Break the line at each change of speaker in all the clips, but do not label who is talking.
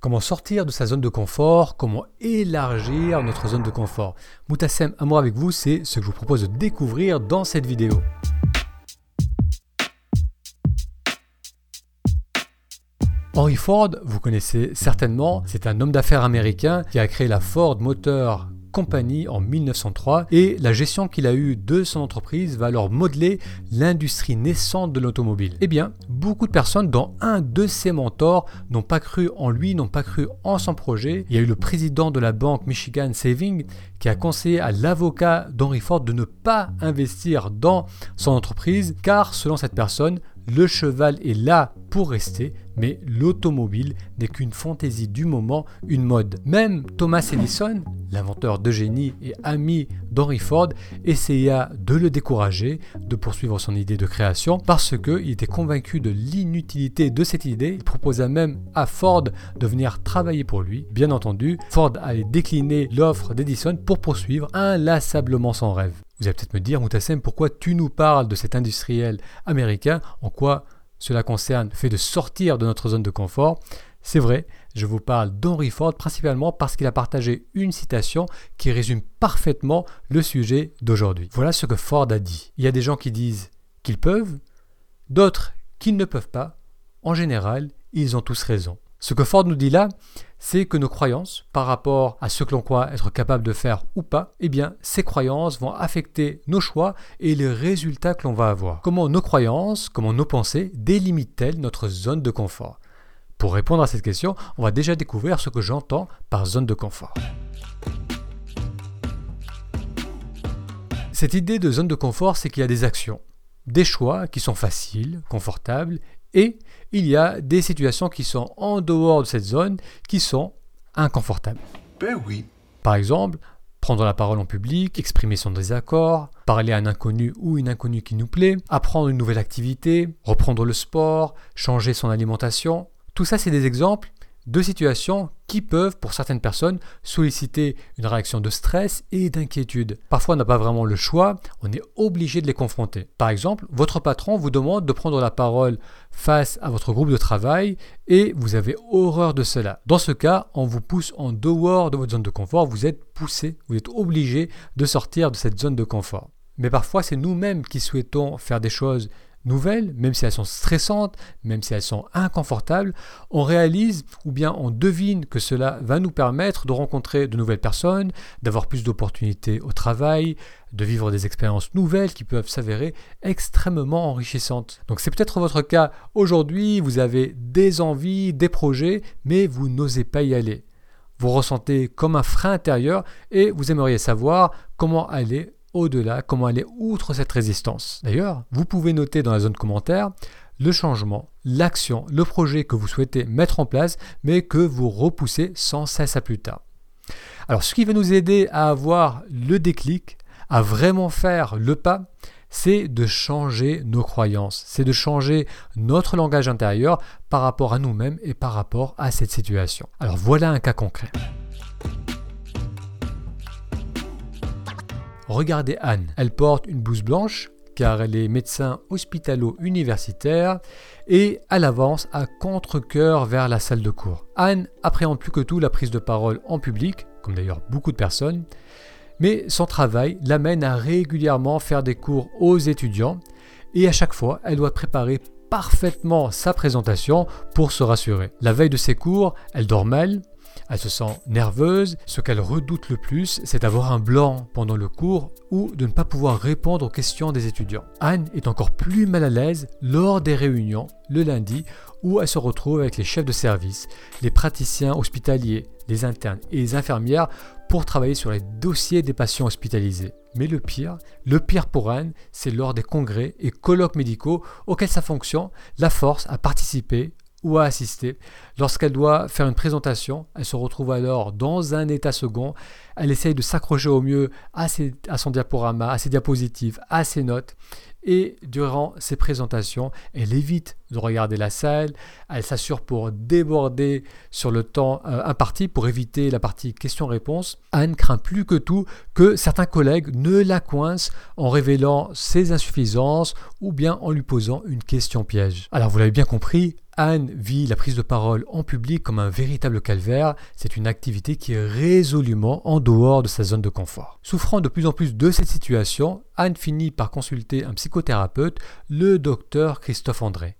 Comment sortir de sa zone de confort Comment élargir notre zone de confort Moutassem, amour avec vous, c'est ce que je vous propose de découvrir dans cette vidéo. Henry Ford, vous connaissez certainement, c'est un homme d'affaires américain qui a créé la Ford Motor compagnie en 1903 et la gestion qu'il a eue de son entreprise va alors modeler l'industrie naissante de l'automobile. Eh bien, beaucoup de personnes, dont un de ses mentors, n'ont pas cru en lui, n'ont pas cru en son projet. Il y a eu le président de la banque Michigan Saving qui a conseillé à l'avocat d'Henry Ford de ne pas investir dans son entreprise car selon cette personne, le cheval est là pour rester, mais l'automobile n'est qu'une fantaisie du moment, une mode. Même Thomas Edison, l'inventeur de génie et ami d'Henry Ford, essaya de le décourager de poursuivre son idée de création parce qu'il était convaincu de l'inutilité de cette idée. Il proposa même à Ford de venir travailler pour lui. Bien entendu, Ford allait décliner l'offre d'Edison pour poursuivre inlassablement son rêve. Vous allez peut-être me dire, Moutassem, pourquoi tu nous parles de cet industriel américain? En quoi cela concerne le fait de sortir de notre zone de confort? C'est vrai, je vous parle d'Henry Ford principalement parce qu'il a partagé une citation qui résume parfaitement le sujet d'aujourd'hui. Voilà ce que Ford a dit. Il y a des gens qui disent qu'ils peuvent, d'autres qu'ils ne peuvent pas. En général, ils ont tous raison. Ce que Ford nous dit là, c'est que nos croyances par rapport à ce que l'on croit être capable de faire ou pas, eh bien, ces croyances vont affecter nos choix et les résultats que l'on va avoir. Comment nos croyances, comment nos pensées délimitent-elles notre zone de confort? Pour répondre à cette question, on va déjà découvrir ce que j'entends par zone de confort. Cette idée de zone de confort, c'est qu'il y a des actions, des choix qui sont faciles, confortables et il y a des situations qui sont en dehors de cette zone qui sont inconfortables.
Ben oui.
Par exemple, prendre la parole en public, exprimer son désaccord, parler à un inconnu ou une inconnue qui nous plaît, apprendre une nouvelle activité, reprendre le sport, changer son alimentation. Tout ça, c'est des exemples deux situations qui peuvent, pour certaines personnes, solliciter une réaction de stress et d'inquiétude. Parfois, on n'a pas vraiment le choix, on est obligé de les confronter. Par exemple, votre patron vous demande de prendre la parole face à votre groupe de travail et vous avez horreur de cela. Dans ce cas, on vous pousse en dehors de votre zone de confort, vous êtes poussé, vous êtes obligé de sortir de cette zone de confort. Mais parfois, c'est nous-mêmes qui souhaitons faire des choses même si elles sont stressantes, même si elles sont inconfortables, on réalise ou bien on devine que cela va nous permettre de rencontrer de nouvelles personnes, d'avoir plus d'opportunités au travail, de vivre des expériences nouvelles qui peuvent s'avérer extrêmement enrichissantes. Donc c'est peut-être votre cas aujourd'hui, vous avez des envies, des projets, mais vous n'osez pas y aller. Vous ressentez comme un frein intérieur et vous aimeriez savoir comment aller au-delà, comment aller outre cette résistance. D'ailleurs, vous pouvez noter dans la zone commentaire le changement, l'action, le projet que vous souhaitez mettre en place, mais que vous repoussez sans cesse à plus tard. Alors, ce qui va nous aider à avoir le déclic, à vraiment faire le pas, c'est de changer nos croyances, c'est de changer notre langage intérieur par rapport à nous-mêmes et par rapport à cette situation. Alors voilà un cas concret. Regardez Anne. Elle porte une blouse blanche car elle est médecin hospitalo-universitaire et elle avance à contre-coeur vers la salle de cours. Anne appréhende plus que tout la prise de parole en public, comme d'ailleurs beaucoup de personnes, mais son travail l'amène à régulièrement faire des cours aux étudiants et à chaque fois elle doit préparer parfaitement sa présentation pour se rassurer. La veille de ses cours, elle dort mal, elle se sent nerveuse. Ce qu'elle redoute le plus, c'est d'avoir un blanc pendant le cours ou de ne pas pouvoir répondre aux questions des étudiants. Anne est encore plus mal à l'aise lors des réunions le lundi où elle se retrouve avec les chefs de service, les praticiens hospitaliers, les internes et les infirmières pour travailler sur les dossiers des patients hospitalisés. Mais le pire, le pire pour Anne, c'est lors des congrès et colloques médicaux auxquels sa fonction la force à participer ou à assister. Lorsqu'elle doit faire une présentation, elle se retrouve alors dans un état second. Elle essaye de s'accrocher au mieux à, à, son diaporama, à ses diapositives, à ses notes. Et durant ses présentations, elle évite de regarder la salle. Elle s'assure pour déborder sur le temps euh, imparti pour éviter la partie questions-réponses. Anne craint plus que tout que certains collègues ne la coincent en révélant ses insuffisances ou bien en lui posant une question piège. Alors vous l'avez bien compris, Anne vit la prise de parole en public comme un véritable calvaire, c'est une activité qui est résolument en dehors de sa zone de confort. Souffrant de plus en plus de cette situation, Anne finit par consulter un psychothérapeute, le docteur Christophe André.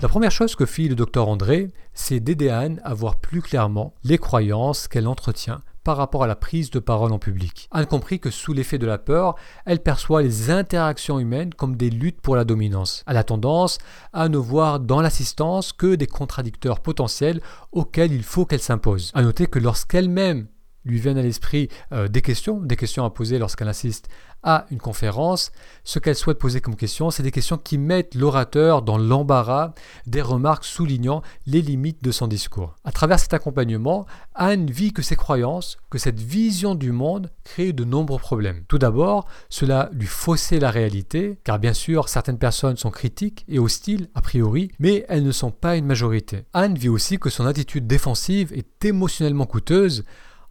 La première chose que fit le docteur André, c'est d'aider Anne à voir plus clairement les croyances qu'elle entretient par rapport à la prise de parole en public. Anne comprit que sous l'effet de la peur, elle perçoit les interactions humaines comme des luttes pour la dominance. Elle a tendance à ne voir dans l'assistance que des contradicteurs potentiels auxquels il faut qu'elle s'impose. À noter que lorsqu'elle-même lui viennent à l'esprit euh, des questions, des questions à poser lorsqu'elle assiste à une conférence. Ce qu'elle souhaite poser comme question, c'est des questions qui mettent l'orateur dans l'embarras des remarques soulignant les limites de son discours. À travers cet accompagnement, Anne vit que ses croyances, que cette vision du monde crée de nombreux problèmes. Tout d'abord, cela lui faussait la réalité, car bien sûr, certaines personnes sont critiques et hostiles a priori, mais elles ne sont pas une majorité. Anne vit aussi que son attitude défensive est émotionnellement coûteuse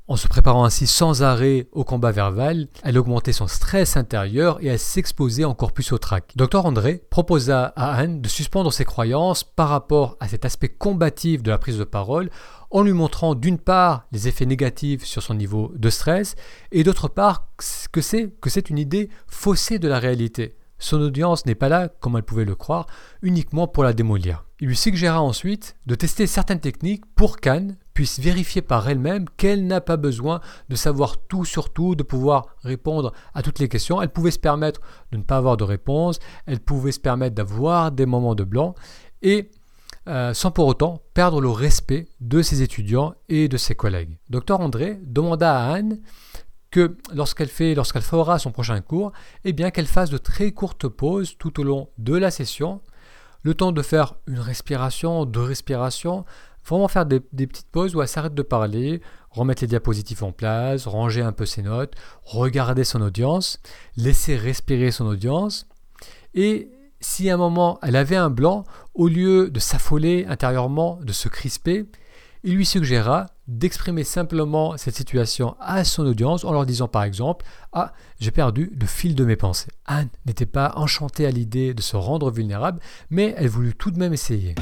en se préparant ainsi sans arrêt au combat verbal, elle augmentait son stress intérieur et elle s'exposait encore plus au trac. Dr André proposa à Anne de suspendre ses croyances par rapport à cet aspect combatif de la prise de parole en lui montrant d'une part les effets négatifs sur son niveau de stress et d'autre part que c'est que c'est une idée faussée de la réalité. Son audience n'est pas là, comme elle pouvait le croire, uniquement pour la démolir. Il lui suggéra ensuite de tester certaines techniques pour qu'Anne puisse vérifier par elle-même qu'elle n'a pas besoin de savoir tout sur tout, de pouvoir répondre à toutes les questions. Elle pouvait se permettre de ne pas avoir de réponse, elle pouvait se permettre d'avoir des moments de blanc et euh, sans pour autant perdre le respect de ses étudiants et de ses collègues. Docteur André demanda à Anne que lorsqu'elle fait, lorsqu'elle fera son prochain cours, eh bien qu'elle fasse de très courtes pauses tout au long de la session, le temps de faire une respiration, deux respirations, vraiment faire des, petites pauses où elle s'arrête de parler, remettre les diapositives en place, ranger un peu ses notes, regarder son audience, laisser respirer son audience. Et si à un moment elle avait un blanc, au lieu de s'affoler intérieurement, de se crisper, il lui suggéra d'exprimer simplement cette situation à son audience en leur disant par exemple Ah, j'ai perdu le fil de mes pensées. Anne n'était pas enchantée à l'idée de se rendre vulnérable, mais elle voulut tout de même essayer.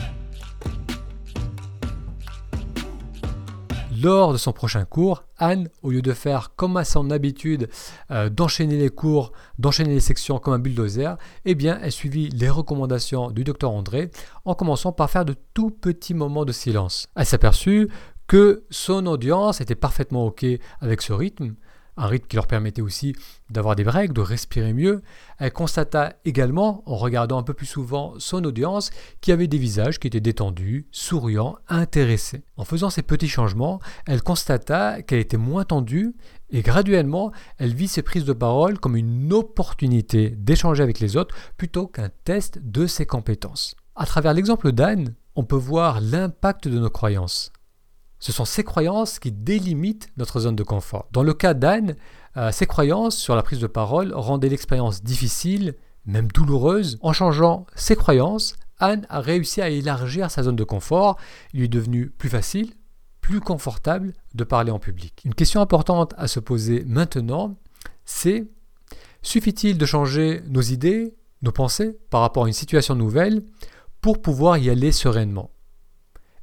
Lors de son prochain cours, Anne, au lieu de faire comme à son habitude euh, d'enchaîner les cours, d'enchaîner les sections comme un bulldozer, eh bien, elle suivit les recommandations du docteur André en commençant par faire de tout petits moments de silence. Elle s'aperçut que son audience était parfaitement OK avec ce rythme, un rythme qui leur permettait aussi d'avoir des breaks, de respirer mieux. Elle constata également, en regardant un peu plus souvent son audience, qu'il y avait des visages qui étaient détendus, souriants, intéressés. En faisant ces petits changements, elle constata qu'elle était moins tendue et graduellement, elle vit ses prises de parole comme une opportunité d'échanger avec les autres plutôt qu'un test de ses compétences. À travers l'exemple d'Anne, on peut voir l'impact de nos croyances. Ce sont ces croyances qui délimitent notre zone de confort. Dans le cas d'Anne, euh, ces croyances sur la prise de parole rendaient l'expérience difficile, même douloureuse. En changeant ses croyances, Anne a réussi à élargir sa zone de confort. Il lui est devenu plus facile, plus confortable de parler en public. Une question importante à se poser maintenant, c'est suffit-il de changer nos idées, nos pensées par rapport à une situation nouvelle pour pouvoir y aller sereinement?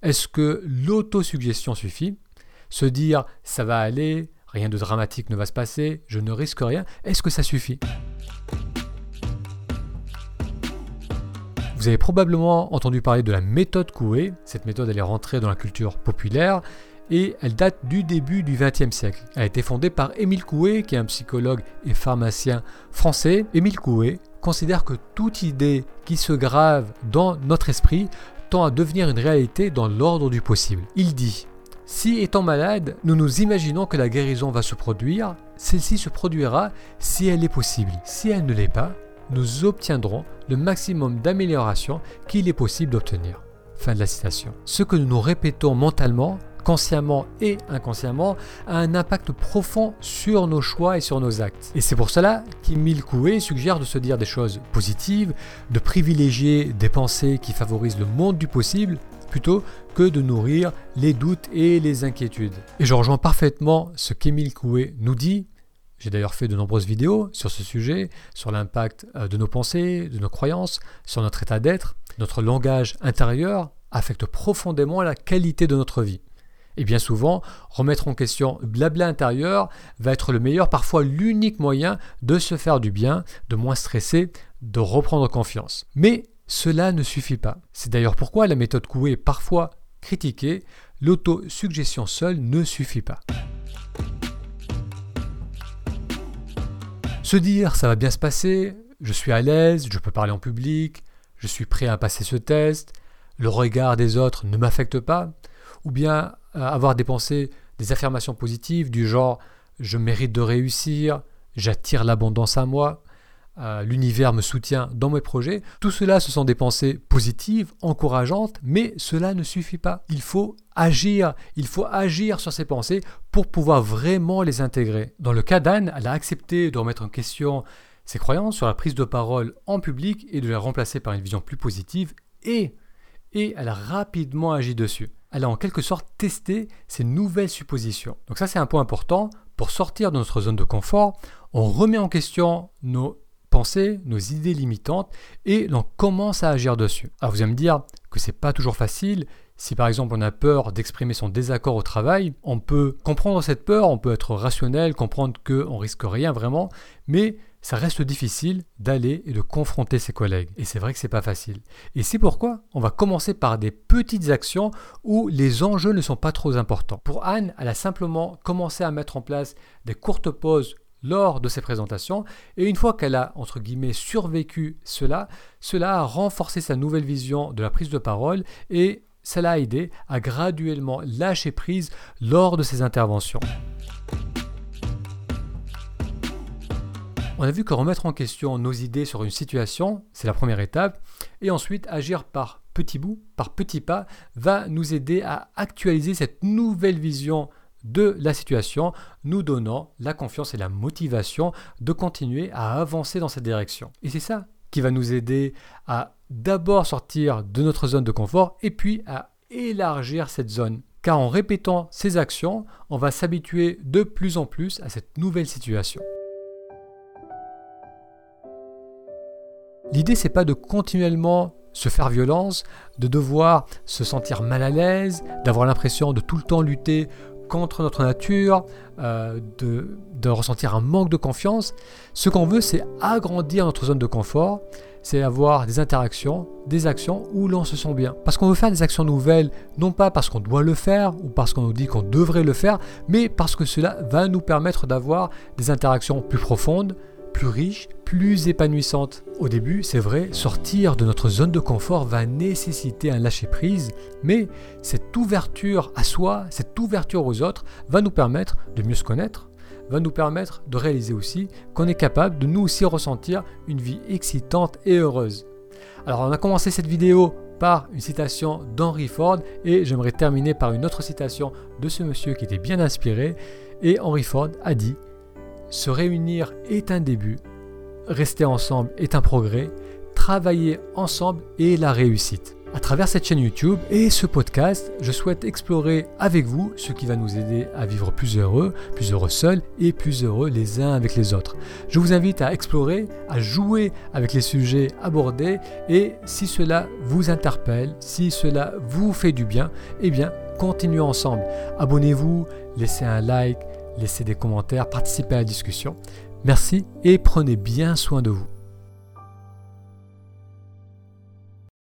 Est-ce que l'autosuggestion suffit? Se dire ça va aller, rien de dramatique ne va se passer, je ne risque rien, est-ce que ça suffit? Vous avez probablement entendu parler de la méthode Coué. Cette méthode, est rentrée dans la culture populaire et elle date du début du XXe siècle. Elle a été fondée par Émile Coué, qui est un psychologue et pharmacien français. Émile Coué considère que toute idée qui se grave dans notre esprit à devenir une réalité dans l'ordre du possible. Il dit si étant malade, nous nous imaginons que la guérison va se produire, celle-ci se produira si elle est possible. Si elle ne l'est pas, nous obtiendrons le maximum d'amélioration qu'il est possible d'obtenir. Fin de la citation. Ce que nous nous répétons mentalement consciemment et inconsciemment, a un impact profond sur nos choix et sur nos actes. Et c'est pour cela qu'Emile Coué suggère de se dire des choses positives, de privilégier des pensées qui favorisent le monde du possible, plutôt que de nourrir les doutes et les inquiétudes. Et je rejoins parfaitement ce qu'Émile Coué nous dit, J'ai d'ailleurs fait de nombreuses vidéos sur ce sujet, sur l'impact euh, de nos pensées, de nos croyances, sur notre état d'être. Notre langage intérieur affecte profondément la qualité de notre vie. Et bien souvent, remettre en question blabla intérieur va être le meilleur, parfois l'unique moyen de se faire du bien, de moins stresser, de reprendre confiance. Mais cela ne suffit pas. C'est d'ailleurs pourquoi la méthode Coué est parfois critiquée. L'autosuggestion seule ne suffit pas. Se dire ça va bien se passer, je suis à l'aise, je peux parler en public, je suis prêt à passer ce test, le regard des autres ne m'affecte pas, ou bien avoir des pensées, des affirmations positives du genre je mérite de réussir, j'attire l'abondance à moi, euh, l'univers me soutient dans mes projets. Tout cela, ce sont des pensées positives, encourageantes, mais cela ne suffit pas. Il faut agir, il faut agir sur ces pensées pour pouvoir vraiment les intégrer. Dans le cas d'Anne, elle a accepté de remettre en question ses croyances sur la prise de parole en public et de les remplacer par une vision plus positive et, et elle a rapidement agi dessus elle a en quelque sorte testé ces nouvelles suppositions. Donc ça c'est un point important. Pour sortir de notre zone de confort, on remet en question nos pensées, nos idées limitantes et l'on commence à agir dessus. Alors vous allez me dire que c'est pas toujours facile. Si par exemple on a peur d'exprimer son désaccord au travail, on peut comprendre cette peur, on peut être rationnel, comprendre qu'on risque rien vraiment, mais ça reste difficile d'aller et de confronter ses collègues. Et c'est vrai que c'est pas facile. Et c'est pourquoi on va commencer par des petites actions où les enjeux ne sont pas trop importants. Pour Anne, elle a simplement commencé à mettre en place des courtes pauses lors de ses présentations et une fois qu'elle a entre guillemets survécu cela, cela a renforcé sa nouvelle vision de la prise de parole et cela a aidé à graduellement lâcher prise lors de ses interventions. On a vu que remettre en question nos idées sur une situation, c'est la première étape, et ensuite agir par petits bouts, par petits pas, va nous aider à actualiser cette nouvelle vision de la situation, nous donnant la confiance et la motivation de continuer à avancer dans cette direction. Et c'est ça qui va nous aider à d'abord sortir de notre zone de confort et puis à élargir cette zone. Car en répétant ces actions, on va s'habituer de plus en plus à cette nouvelle situation. L'idée, c'est pas de continuellement se faire violence, de devoir se sentir mal à l'aise, d'avoir l'impression de tout le temps lutter contre notre nature, euh, de, de, ressentir un manque de confiance. Ce qu'on veut, c'est agrandir notre zone de confort, c'est avoir des interactions, des actions où l'on se sent bien. Parce qu'on veut faire des actions nouvelles, non pas parce qu'on doit le faire ou parce qu'on nous dit qu'on devrait le faire, mais parce que cela va nous permettre d'avoir des interactions plus profondes, plus riche, plus épanouissante. Au début, c'est vrai, sortir de notre zone de confort va nécessiter un lâcher-prise, mais cette ouverture à soi, cette ouverture aux autres, va nous permettre de mieux se connaître, va nous permettre de réaliser aussi qu'on est capable de nous aussi ressentir une vie excitante et heureuse. Alors on a commencé cette vidéo par une citation d'Henry Ford et j'aimerais terminer par une autre citation de ce monsieur qui était bien inspiré et Henry Ford a dit se réunir est un début, rester ensemble est un progrès, travailler ensemble est la réussite. À travers cette chaîne YouTube et ce podcast, je souhaite explorer avec vous ce qui va nous aider à vivre plus heureux, plus heureux seuls et plus heureux les uns avec les autres. Je vous invite à explorer, à jouer avec les sujets abordés et si cela vous interpelle, si cela vous fait du bien, eh bien, continuons ensemble. Abonnez-vous, laissez un like, laissez des commentaires, participez à la discussion. Merci et prenez bien soin de vous.